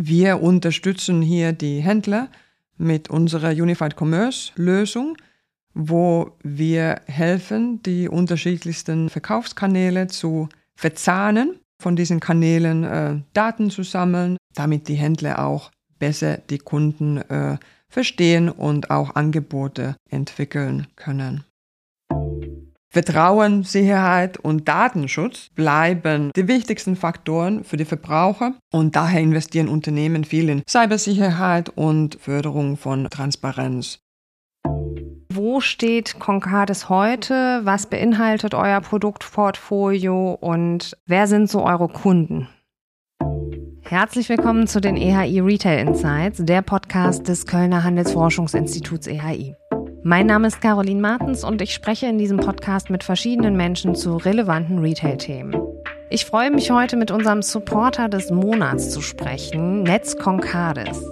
Wir unterstützen hier die Händler mit unserer Unified Commerce Lösung, wo wir helfen, die unterschiedlichsten Verkaufskanäle zu verzahnen, von diesen Kanälen äh, Daten zu sammeln, damit die Händler auch besser die Kunden äh, verstehen und auch Angebote entwickeln können. Vertrauen, Sicherheit und Datenschutz bleiben die wichtigsten Faktoren für die Verbraucher und daher investieren Unternehmen viel in Cybersicherheit und Förderung von Transparenz. Wo steht Concardis heute? Was beinhaltet euer Produktportfolio und wer sind so eure Kunden? Herzlich willkommen zu den EHI Retail Insights, der Podcast des Kölner Handelsforschungsinstituts EHI. Mein Name ist Caroline Martens und ich spreche in diesem Podcast mit verschiedenen Menschen zu relevanten Retail-Themen. Ich freue mich heute mit unserem Supporter des Monats zu sprechen, Netz Concardis.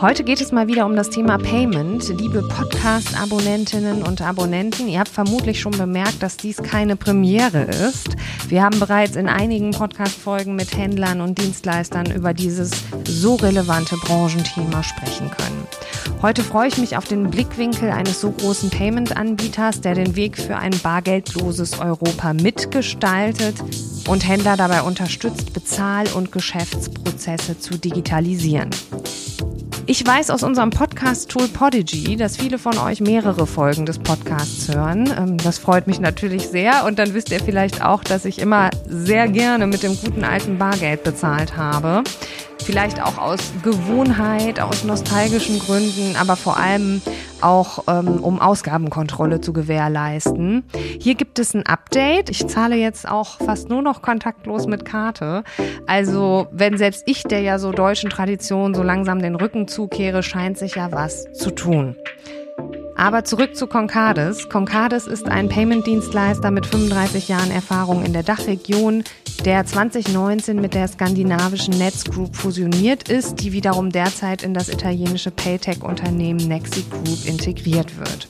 Heute geht es mal wieder um das Thema Payment. Liebe Podcast-Abonnentinnen und Abonnenten, ihr habt vermutlich schon bemerkt, dass dies keine Premiere ist. Wir haben bereits in einigen Podcast-Folgen mit Händlern und Dienstleistern über dieses so relevante Branchenthema sprechen können. Heute freue ich mich auf den Blickwinkel eines so großen Payment-Anbieters, der den Weg für ein bargeldloses Europa mitgestaltet und Händler dabei unterstützt, Bezahl- und Geschäftsprozesse zu digitalisieren. Ich weiß aus unserem Podcast-Tool Podigy, dass viele von euch mehrere Folgen des Podcasts hören. Ähm, das freut mich natürlich sehr. Und dann wisst ihr vielleicht auch, dass ich immer sehr gerne mit dem guten alten Bargeld bezahlt habe. Vielleicht auch aus Gewohnheit, aus nostalgischen Gründen, aber vor allem auch ähm, um Ausgabenkontrolle zu gewährleisten. Hier gibt es ein Update. Ich zahle jetzt auch fast nur noch kontaktlos mit Karte. Also wenn selbst ich der ja so deutschen Tradition so langsam den Rücken zukehre, scheint sich ja was zu tun. Aber zurück zu Concardis. Concardis ist ein Payment-Dienstleister mit 35 Jahren Erfahrung in der Dachregion, der 2019 mit der skandinavischen Nets Group fusioniert ist, die wiederum derzeit in das italienische Paytech-Unternehmen Nexi Group integriert wird.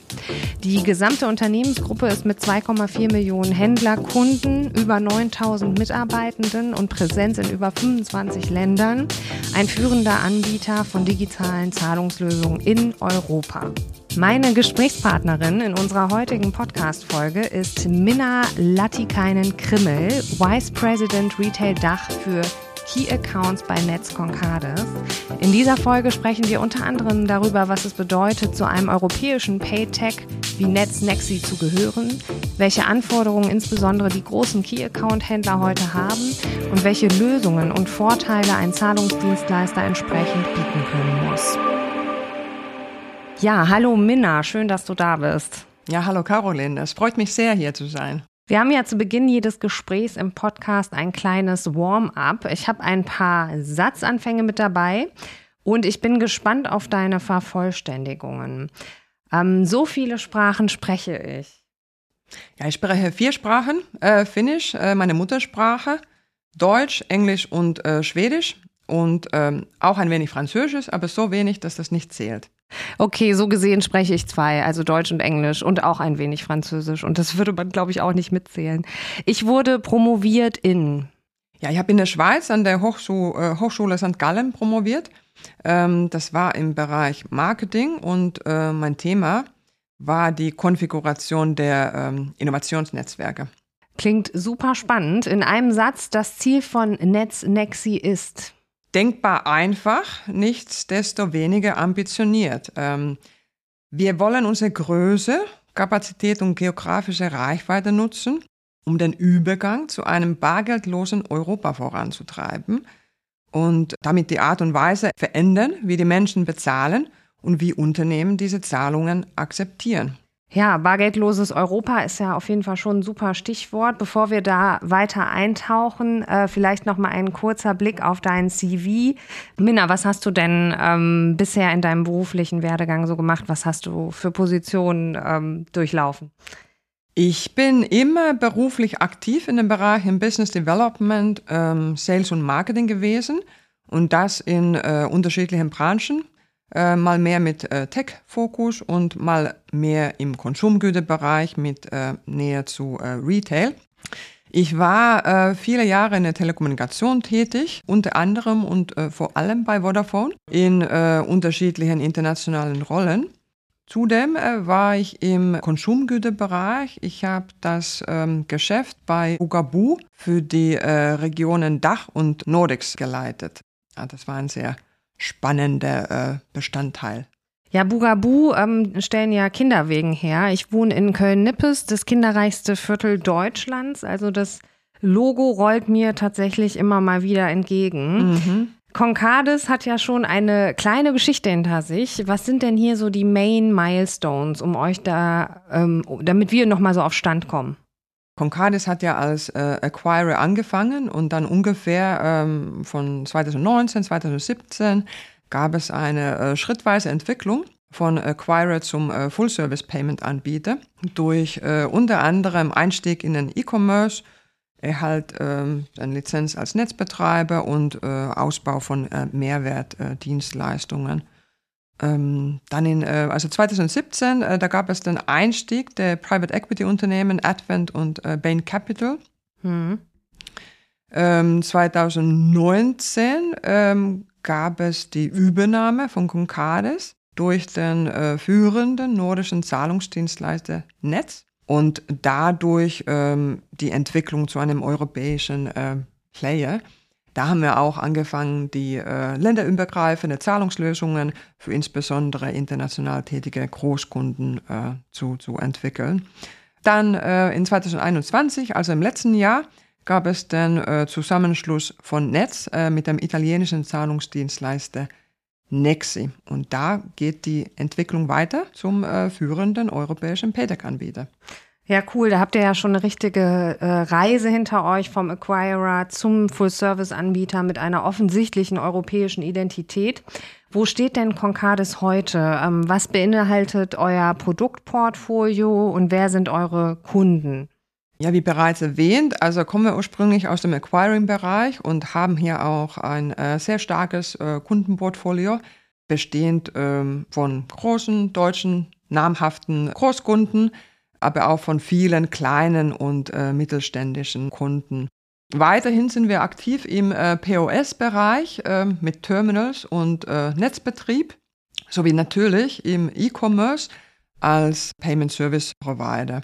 Die gesamte Unternehmensgruppe ist mit 2,4 Millionen Händlerkunden, über 9000 Mitarbeitenden und Präsenz in über 25 Ländern ein führender Anbieter von digitalen Zahlungslösungen in Europa. Meine Gesprächspartnerin in unserer heutigen Podcast-Folge ist Minna Latikainen-Krimmel, Vice President Retail Dach für Key Accounts bei Netz Concardis. In dieser Folge sprechen wir unter anderem darüber, was es bedeutet, zu einem europäischen Paytech wie Netz Nexi zu gehören, welche Anforderungen insbesondere die großen Key Account Händler heute haben und welche Lösungen und Vorteile ein Zahlungsdienstleister entsprechend bieten können muss. Ja, hallo Minna, schön, dass du da bist. Ja, hallo Caroline, es freut mich sehr, hier zu sein. Wir haben ja zu Beginn jedes Gesprächs im Podcast ein kleines Warm-up. Ich habe ein paar Satzanfänge mit dabei und ich bin gespannt auf deine Vervollständigungen. Ähm, so viele Sprachen spreche ich. Ja, ich spreche vier Sprachen. Äh, Finnisch, äh, meine Muttersprache, Deutsch, Englisch und äh, Schwedisch und ähm, auch ein wenig Französisch, aber so wenig, dass das nicht zählt. Okay, so gesehen spreche ich zwei, also Deutsch und Englisch und auch ein wenig Französisch. Und das würde man, glaube ich, auch nicht mitzählen. Ich wurde promoviert in. Ja, ich habe in der Schweiz an der Hochschule, äh, Hochschule St. Gallen promoviert. Ähm, das war im Bereich Marketing und äh, mein Thema war die Konfiguration der ähm, Innovationsnetzwerke. Klingt super spannend. In einem Satz, das Ziel von NetzNexi ist denkbar einfach, nichtsdestoweniger ambitioniert. Ähm, wir wollen unsere Größe, Kapazität und geografische Reichweite nutzen, um den Übergang zu einem bargeldlosen Europa voranzutreiben und damit die Art und Weise verändern, wie die Menschen bezahlen und wie Unternehmen diese Zahlungen akzeptieren. Ja, bargeldloses Europa ist ja auf jeden Fall schon ein super Stichwort. Bevor wir da weiter eintauchen, äh, vielleicht noch mal ein kurzer Blick auf dein CV. Minna, was hast du denn ähm, bisher in deinem beruflichen Werdegang so gemacht? Was hast du für Positionen ähm, durchlaufen? Ich bin immer beruflich aktiv in dem Bereich im Business Development, ähm, Sales und Marketing gewesen und das in äh, unterschiedlichen Branchen. Äh, mal mehr mit äh, Tech-Fokus und mal mehr im Konsumgüterbereich mit äh, näher zu äh, Retail. Ich war äh, viele Jahre in der Telekommunikation tätig, unter anderem und vor allem bei Vodafone in unterschiedlichen internationalen Rollen. Zudem war ich im Konsumgüterbereich. Ich habe das ähm, Geschäft bei Ugabu für die Regionen Dach und Nordics geleitet. Ja, das war ein sehr spannender äh, Bestandteil. Ja, Bugabu ähm, stellen ja Kinderwegen her. Ich wohne in Köln-Nippes, das kinderreichste Viertel Deutschlands. Also das Logo rollt mir tatsächlich immer mal wieder entgegen. Mhm. Concardis hat ja schon eine kleine Geschichte hinter sich. Was sind denn hier so die Main Milestones, um euch da, ähm, damit wir nochmal so auf Stand kommen? Concardis hat ja als äh, Acquirer angefangen und dann ungefähr ähm, von 2019, 2017 gab es eine äh, schrittweise Entwicklung von Acquirer zum äh, Full-Service-Payment-Anbieter durch äh, unter anderem Einstieg in den E-Commerce, Erhalt ähm, eine Lizenz als Netzbetreiber und äh, Ausbau von äh, Mehrwertdienstleistungen. Ähm, dann in, äh, also 2017, äh, da gab es den Einstieg der Private Equity Unternehmen Advent und äh, Bain Capital. Mhm. Ähm, 2019 ähm, gab es die Übernahme von Concades durch den äh, führenden nordischen Zahlungsdienstleister Netz und dadurch ähm, die Entwicklung zu einem europäischen äh, Player. Da haben wir auch angefangen, die äh, länderübergreifende Zahlungslösungen für insbesondere international tätige Großkunden äh, zu, zu entwickeln. Dann äh, in 2021, also im letzten Jahr, gab es den äh, Zusammenschluss von Netz äh, mit dem italienischen Zahlungsdienstleister Nexi. Und da geht die Entwicklung weiter zum äh, führenden europäischen PayTech-Anbieter. Ja, cool. Da habt ihr ja schon eine richtige äh, Reise hinter euch vom Acquirer zum Full-Service-Anbieter mit einer offensichtlichen europäischen Identität. Wo steht denn Concardis heute? Ähm, was beinhaltet euer Produktportfolio und wer sind eure Kunden? Ja, wie bereits erwähnt, also kommen wir ursprünglich aus dem Acquiring-Bereich und haben hier auch ein äh, sehr starkes äh, Kundenportfolio, bestehend ähm, von großen deutschen namhaften Großkunden, aber auch von vielen kleinen und äh, mittelständischen Kunden. Weiterhin sind wir aktiv im äh, POS-Bereich äh, mit Terminals und äh, Netzbetrieb, sowie natürlich im E-Commerce als Payment Service Provider.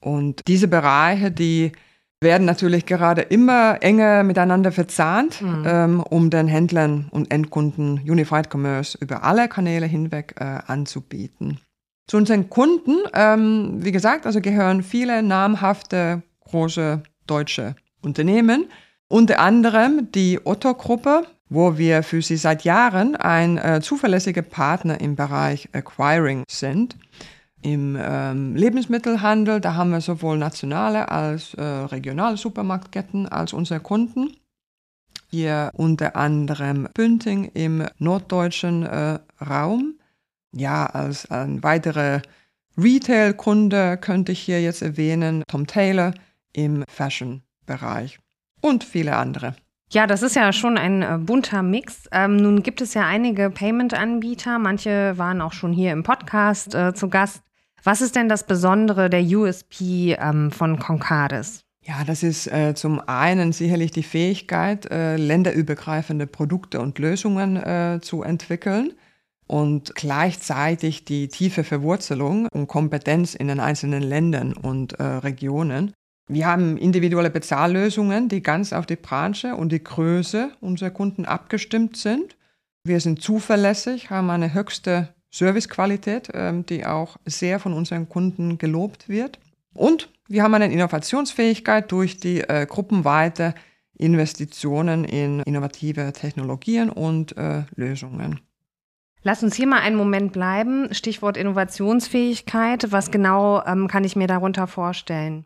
Und diese Bereiche, die werden natürlich gerade immer enger miteinander verzahnt, mhm. ähm, um den Händlern und Endkunden Unified Commerce über alle Kanäle hinweg äh, anzubieten. Zu unseren Kunden, ähm, wie gesagt, also gehören viele namhafte große deutsche Unternehmen, unter anderem die Otto-Gruppe, wo wir für sie seit Jahren ein äh, zuverlässiger Partner im Bereich Acquiring sind. Im ähm, Lebensmittelhandel, da haben wir sowohl nationale als äh, regionale Supermarktketten als unsere Kunden. Hier unter anderem Pünting im norddeutschen äh, Raum. Ja, als ein weiterer Retail-Kunde könnte ich hier jetzt erwähnen Tom Taylor im Fashion-Bereich und viele andere. Ja, das ist ja schon ein äh, bunter Mix. Ähm, nun gibt es ja einige Payment-Anbieter. Manche waren auch schon hier im Podcast äh, zu Gast. Was ist denn das Besondere der USP ähm, von Concardis? Ja, das ist äh, zum einen sicherlich die Fähigkeit, äh, länderübergreifende Produkte und Lösungen äh, zu entwickeln und gleichzeitig die tiefe Verwurzelung und Kompetenz in den einzelnen Ländern und äh, Regionen. Wir haben individuelle Bezahllösungen, die ganz auf die Branche und die Größe unserer Kunden abgestimmt sind. Wir sind zuverlässig, haben eine höchste Servicequalität, ähm, die auch sehr von unseren Kunden gelobt wird. Und wir haben eine Innovationsfähigkeit durch die äh, gruppenweite Investitionen in innovative Technologien und äh, Lösungen. Lass uns hier mal einen Moment bleiben. Stichwort Innovationsfähigkeit. Was genau ähm, kann ich mir darunter vorstellen?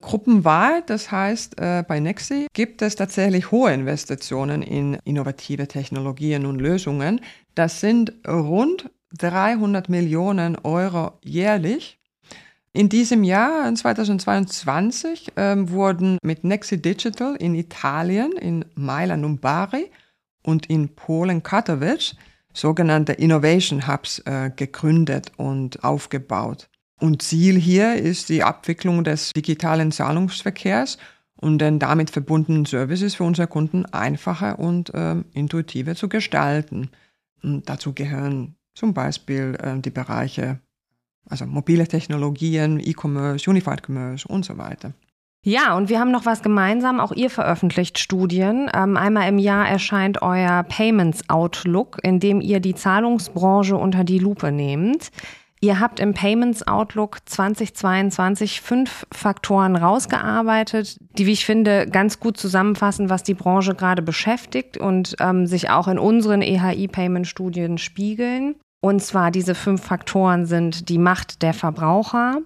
Gruppenweit, das heißt, äh, bei Nexi gibt es tatsächlich hohe Investitionen in innovative Technologien und Lösungen. Das sind rund 300 Millionen Euro jährlich. In diesem Jahr, 2022, ähm, wurden mit Nexi Digital in Italien, in Mailand und Bari und in Polen Katowice sogenannte Innovation Hubs äh, gegründet und aufgebaut. Und Ziel hier ist die Abwicklung des digitalen Zahlungsverkehrs und den damit verbundenen Services für unsere Kunden einfacher und äh, intuitiver zu gestalten. Und dazu gehören zum Beispiel äh, die Bereiche, also mobile Technologien, E-Commerce, Unified Commerce und so weiter. Ja, und wir haben noch was gemeinsam. Auch ihr veröffentlicht Studien. Ähm, einmal im Jahr erscheint euer Payments Outlook, in dem ihr die Zahlungsbranche unter die Lupe nehmt. Ihr habt im Payments Outlook 2022 fünf Faktoren rausgearbeitet, die, wie ich finde, ganz gut zusammenfassen, was die Branche gerade beschäftigt und ähm, sich auch in unseren EHI-Payment-Studien spiegeln. Und zwar diese fünf Faktoren sind die Macht der Verbraucher,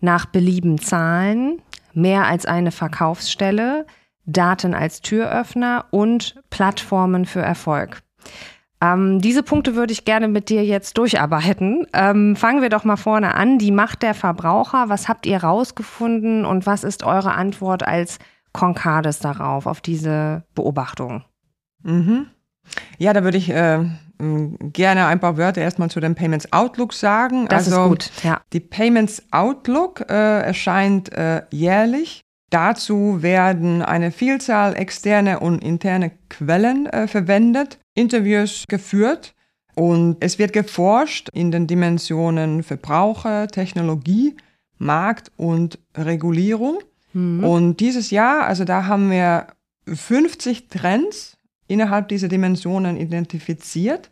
nach Belieben zahlen, mehr als eine Verkaufsstelle, Daten als Türöffner und Plattformen für Erfolg. Ähm, diese Punkte würde ich gerne mit dir jetzt durcharbeiten. Ähm, fangen wir doch mal vorne an. Die Macht der Verbraucher. Was habt ihr rausgefunden und was ist eure Antwort als Concades darauf, auf diese Beobachtung? Mhm. Ja, da würde ich äh, gerne ein paar Wörter erstmal zu dem Payments Outlook sagen. Das also, ist gut, ja. Die Payments Outlook äh, erscheint äh, jährlich. Dazu werden eine Vielzahl externe und interne Quellen äh, verwendet Interviews geführt und es wird geforscht in den Dimensionen Verbraucher, Technologie, Markt und Regulierung. Mhm. Und dieses Jahr, also da haben wir 50 Trends innerhalb dieser Dimensionen identifiziert.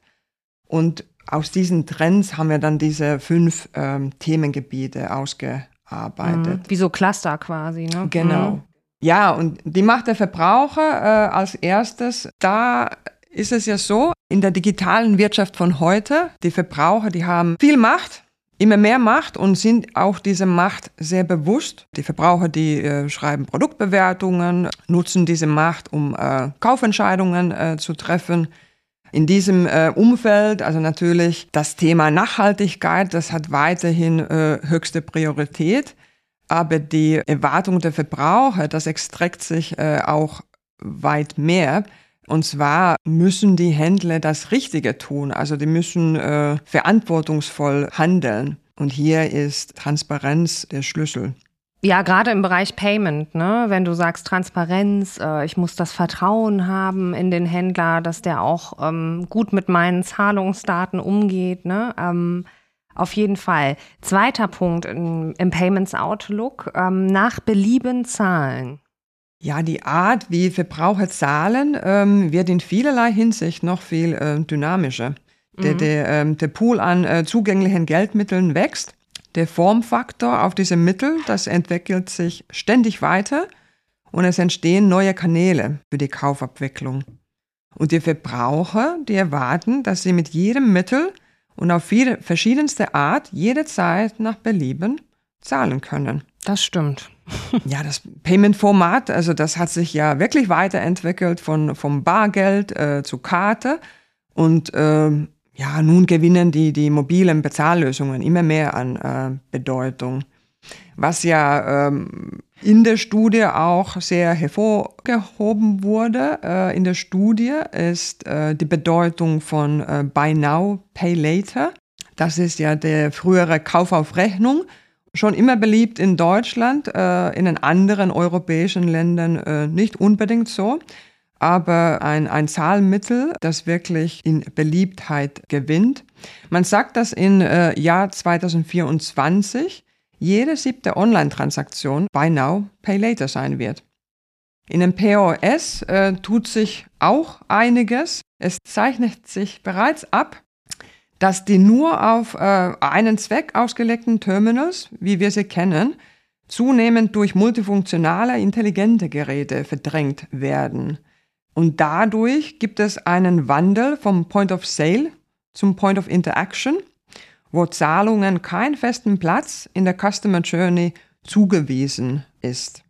Und aus diesen Trends haben wir dann diese fünf ähm, Themengebiete ausgearbeitet. Mhm. Wie so Cluster quasi, ne? Genau. Mhm. Ja, und die Macht der Verbraucher äh, als erstes, da ist es ja so, in der digitalen Wirtschaft von heute, die Verbraucher, die haben viel Macht, immer mehr Macht und sind auch diese Macht sehr bewusst. Die Verbraucher, die äh, schreiben Produktbewertungen, nutzen diese Macht, um äh, Kaufentscheidungen äh, zu treffen. In diesem äh, Umfeld, also natürlich das Thema Nachhaltigkeit, das hat weiterhin äh, höchste Priorität. Aber die Erwartung der Verbraucher, das extrakt sich äh, auch weit mehr. Und zwar müssen die Händler das Richtige tun. Also die müssen äh, verantwortungsvoll handeln. Und hier ist Transparenz der Schlüssel. Ja, gerade im Bereich Payment, ne? wenn du sagst Transparenz, äh, ich muss das Vertrauen haben in den Händler, dass der auch ähm, gut mit meinen Zahlungsdaten umgeht. Ne? Ähm, auf jeden Fall. Zweiter Punkt im, im Payments Outlook, ähm, nach Belieben zahlen. Ja, die Art, wie Verbraucher zahlen, ähm, wird in vielerlei Hinsicht noch viel äh, dynamischer. Mhm. Der, der, ähm, der Pool an äh, zugänglichen Geldmitteln wächst. Der Formfaktor auf diese Mittel, das entwickelt sich ständig weiter und es entstehen neue Kanäle für die Kaufabwicklung. Und die Verbraucher, die erwarten, dass sie mit jedem Mittel und auf viele verschiedenste Art jederzeit nach Belieben zahlen können. Das stimmt. Ja, das Payment-Format, also das hat sich ja wirklich weiterentwickelt von, vom Bargeld äh, zu Karte. Und äh, ja, nun gewinnen die, die mobilen Bezahllösungen immer mehr an äh, Bedeutung. Was ja ähm, in der Studie auch sehr hervorgehoben wurde, äh, in der Studie ist äh, die Bedeutung von äh, Buy Now, Pay Later. Das ist ja der frühere Kauf auf Rechnung schon immer beliebt in Deutschland, äh, in den anderen europäischen Ländern äh, nicht unbedingt so, aber ein, ein Zahlmittel, das wirklich in Beliebtheit gewinnt. Man sagt, dass im äh, Jahr 2024 jede siebte Online-Transaktion Buy Now, Pay Later sein wird. In dem POS äh, tut sich auch einiges. Es zeichnet sich bereits ab, dass die nur auf äh, einen Zweck ausgelegten Terminals, wie wir sie kennen, zunehmend durch multifunktionale, intelligente Geräte verdrängt werden. Und dadurch gibt es einen Wandel vom Point of Sale zum Point of Interaction, wo Zahlungen keinen festen Platz in der Customer Journey zugewiesen ist.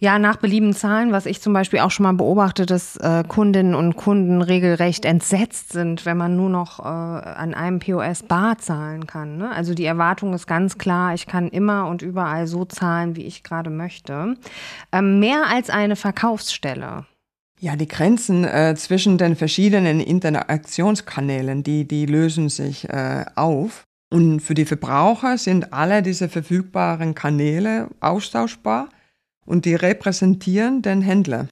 Ja, nach Belieben zahlen, was ich zum Beispiel auch schon mal beobachte, dass äh, Kundinnen und Kunden regelrecht entsetzt sind, wenn man nur noch äh, an einem POS bar zahlen kann. Ne? Also die Erwartung ist ganz klar, ich kann immer und überall so zahlen, wie ich gerade möchte. Ähm, mehr als eine Verkaufsstelle. Ja, die Grenzen äh, zwischen den verschiedenen Interaktionskanälen, die, die lösen sich äh, auf. Und für die Verbraucher sind alle diese verfügbaren Kanäle austauschbar und die repräsentieren den Händler.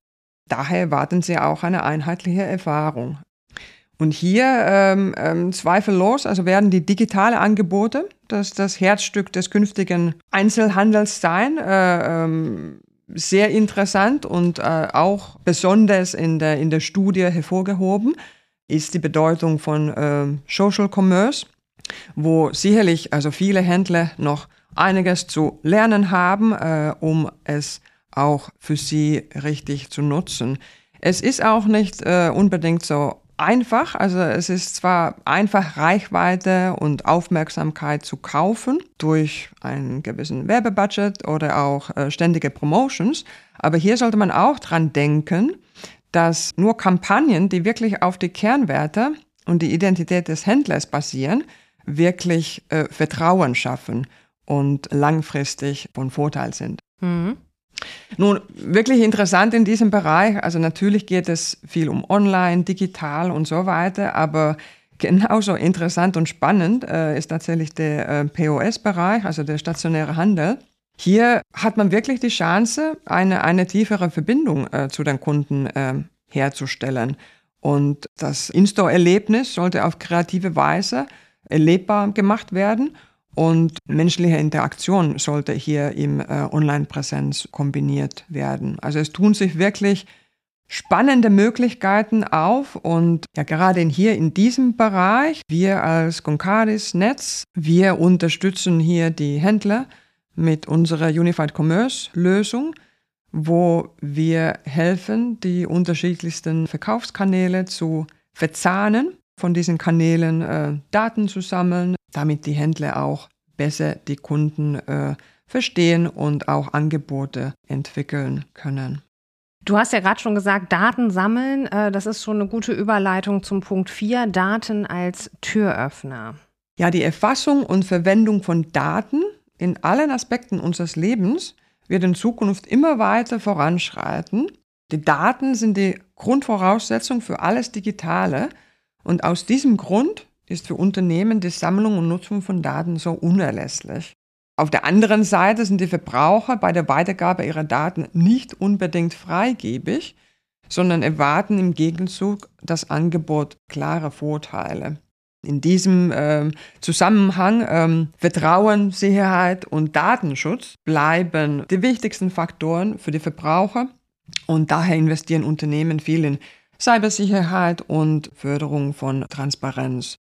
Daher erwarten sie auch eine einheitliche Erfahrung. Und hier ähm, ähm, zweifellos, also werden die digitale Angebote, das das Herzstück des künftigen Einzelhandels sein, äh, ähm, sehr interessant und äh, auch besonders in der, in der Studie hervorgehoben, ist die Bedeutung von äh, Social Commerce, wo sicherlich also viele Händler noch einiges zu lernen haben, äh, um es auch für sie richtig zu nutzen. Es ist auch nicht äh, unbedingt so einfach. Also es ist zwar einfach, Reichweite und Aufmerksamkeit zu kaufen durch einen gewissen Werbebudget oder auch äh, ständige Promotions, aber hier sollte man auch dran denken, dass nur Kampagnen, die wirklich auf die Kernwerte und die Identität des Händlers basieren, wirklich äh, Vertrauen schaffen und langfristig von Vorteil sind. Mhm. Nun, wirklich interessant in diesem Bereich, also natürlich geht es viel um Online, digital und so weiter, aber genauso interessant und spannend äh, ist tatsächlich der äh, POS-Bereich, also der stationäre Handel. Hier hat man wirklich die Chance, eine, eine tiefere Verbindung äh, zu den Kunden äh, herzustellen. Und das In-Store-Erlebnis sollte auf kreative Weise erlebbar gemacht werden und menschliche Interaktion sollte hier im äh, Online-Präsenz kombiniert werden. Also es tun sich wirklich spannende Möglichkeiten auf und ja gerade hier in diesem Bereich, wir als Concardis Netz, wir unterstützen hier die Händler mit unserer Unified Commerce Lösung, wo wir helfen, die unterschiedlichsten Verkaufskanäle zu verzahnen, von diesen Kanälen äh, Daten zu sammeln, damit die Händler auch besser die Kunden äh, verstehen und auch Angebote entwickeln können. Du hast ja gerade schon gesagt, Daten sammeln, äh, das ist schon eine gute Überleitung zum Punkt 4, Daten als Türöffner. Ja, die Erfassung und Verwendung von Daten in allen Aspekten unseres Lebens wird in Zukunft immer weiter voranschreiten. Die Daten sind die Grundvoraussetzung für alles Digitale und aus diesem Grund ist für Unternehmen die Sammlung und Nutzung von Daten so unerlässlich. Auf der anderen Seite sind die Verbraucher bei der Weitergabe ihrer Daten nicht unbedingt freigebig, sondern erwarten im Gegenzug das Angebot klarer Vorteile. In diesem äh, Zusammenhang ähm, Vertrauen, Sicherheit und Datenschutz bleiben die wichtigsten Faktoren für die Verbraucher und daher investieren Unternehmen viel in Cybersicherheit und Förderung von Transparenz.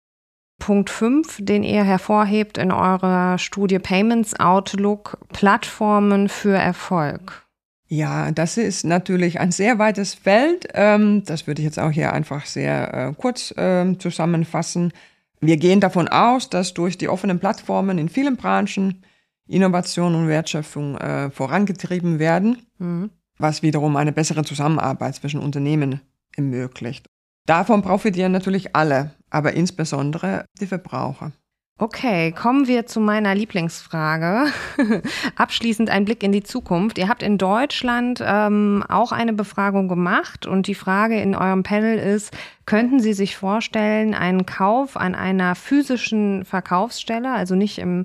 Punkt 5, den ihr hervorhebt in eurer Studie Payments Outlook, Plattformen für Erfolg. Ja, das ist natürlich ein sehr weites Feld. Ähm, das würde ich jetzt auch hier einfach sehr äh, kurz ähm, zusammenfassen. Wir gehen davon aus, dass durch die offenen Plattformen in vielen Branchen Innovation und Wertschöpfung äh, vorangetrieben werden, mhm. was wiederum eine bessere Zusammenarbeit zwischen Unternehmen ermöglicht. Davon profitieren natürlich alle, aber insbesondere die Verbraucher. Okay, kommen wir zu meiner Lieblingsfrage. Abschließend ein Blick in die Zukunft. Ihr habt in Deutschland ähm, auch eine Befragung gemacht und die Frage in eurem Panel ist, könnten Sie sich vorstellen, einen Kauf an einer physischen Verkaufsstelle, also nicht im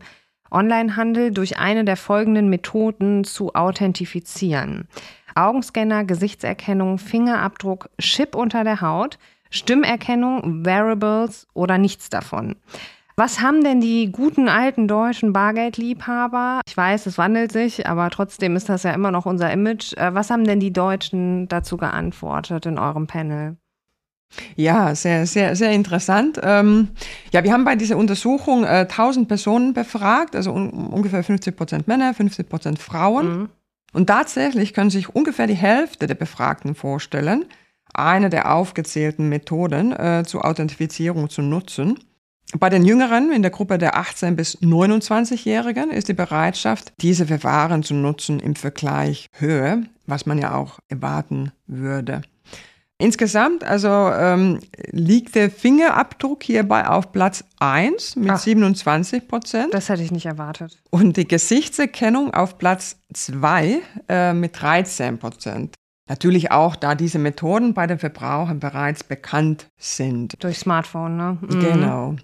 Onlinehandel, durch eine der folgenden Methoden zu authentifizieren? Augenscanner, Gesichtserkennung, Fingerabdruck, Chip unter der Haut – Stimmerkennung, Variables oder nichts davon. Was haben denn die guten alten deutschen Bargeldliebhaber? Ich weiß, es wandelt sich, aber trotzdem ist das ja immer noch unser Image. Äh, was haben denn die Deutschen dazu geantwortet in eurem Panel? Ja, sehr, sehr, sehr interessant. Ähm, ja, wir haben bei dieser Untersuchung äh, 1000 Personen befragt, also un ungefähr 50 Prozent Männer, 50 Prozent Frauen. Mhm. Und tatsächlich können sich ungefähr die Hälfte der Befragten vorstellen, eine der aufgezählten Methoden äh, zur Authentifizierung zu nutzen. Bei den Jüngeren in der Gruppe der 18 bis 29-Jährigen ist die Bereitschaft, diese Verfahren zu nutzen, im Vergleich höher, was man ja auch erwarten würde. Insgesamt also ähm, liegt der Fingerabdruck hierbei auf Platz 1 mit Ach, 27 Prozent. Das hätte ich nicht erwartet. Und die Gesichtserkennung auf Platz 2 äh, mit 13 Prozent. Natürlich auch, da diese Methoden bei den Verbrauchern bereits bekannt sind. Durch Smartphone, ne? Mhm. Genau.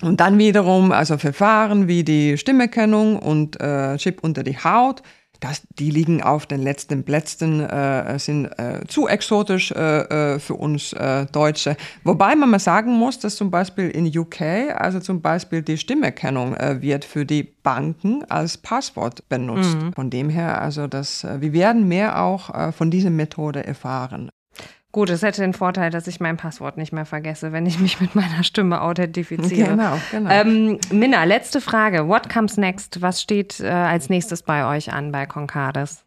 Und dann wiederum, also Verfahren wie die Stimmerkennung und äh, Chip unter die Haut, das, die liegen auf den letzten Plätzen, äh, sind äh, zu exotisch äh, äh, für uns äh, Deutsche. Wobei man mal sagen muss, dass zum Beispiel in UK, also zum Beispiel die Stimmerkennung äh, wird für die Banken als Passwort benutzt. Mhm. Von dem her, also das, äh, wir werden mehr auch äh, von dieser Methode erfahren. Gut, es hätte den Vorteil, dass ich mein Passwort nicht mehr vergesse, wenn ich mich mit meiner Stimme authentifiziere. Genau, genau. Ähm, Minna, letzte Frage. What comes next? Was steht äh, als nächstes bei euch an bei Concardis?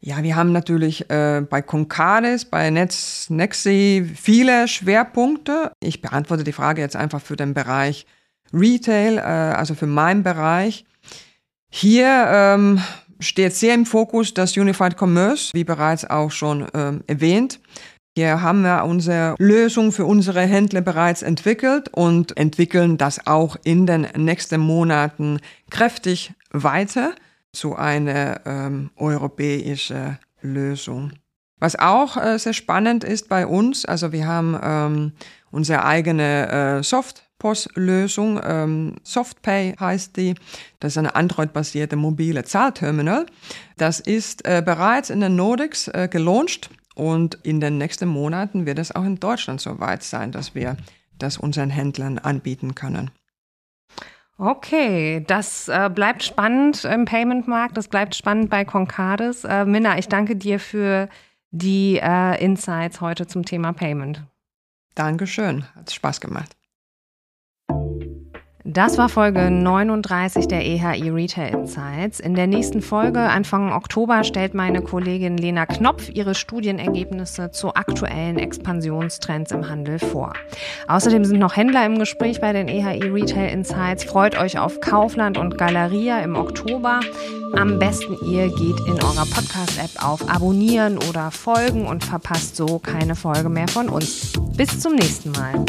Ja, wir haben natürlich äh, bei Concardis, bei Netz, Nexi viele Schwerpunkte. Ich beantworte die Frage jetzt einfach für den Bereich Retail, äh, also für meinen Bereich. Hier ähm, steht sehr im Fokus das Unified Commerce, wie bereits auch schon ähm, erwähnt. Hier haben wir unsere Lösung für unsere Händler bereits entwickelt und entwickeln das auch in den nächsten Monaten kräftig weiter zu einer ähm, europäischen Lösung. Was auch äh, sehr spannend ist bei uns, also wir haben ähm, unsere eigene äh, Softpost-Lösung, ähm, Softpay heißt die. Das ist eine Android-basierte mobile Zahlterminal. Das ist äh, bereits in den Nordics äh, gelauncht und in den nächsten Monaten wird es auch in Deutschland so weit sein, dass wir das unseren Händlern anbieten können. Okay, das äh, bleibt spannend im Payment-Markt, das bleibt spannend bei Concardis. Äh, Minna, ich danke dir für die äh, Insights heute zum Thema Payment. Dankeschön, hat Spaß gemacht. Das war Folge 39 der EHI Retail Insights. In der nächsten Folge, Anfang Oktober, stellt meine Kollegin Lena Knopf ihre Studienergebnisse zu aktuellen Expansionstrends im Handel vor. Außerdem sind noch Händler im Gespräch bei den EHI Retail Insights. Freut euch auf Kaufland und Galeria im Oktober. Am besten ihr geht in eurer Podcast-App auf Abonnieren oder Folgen und verpasst so keine Folge mehr von uns. Bis zum nächsten Mal.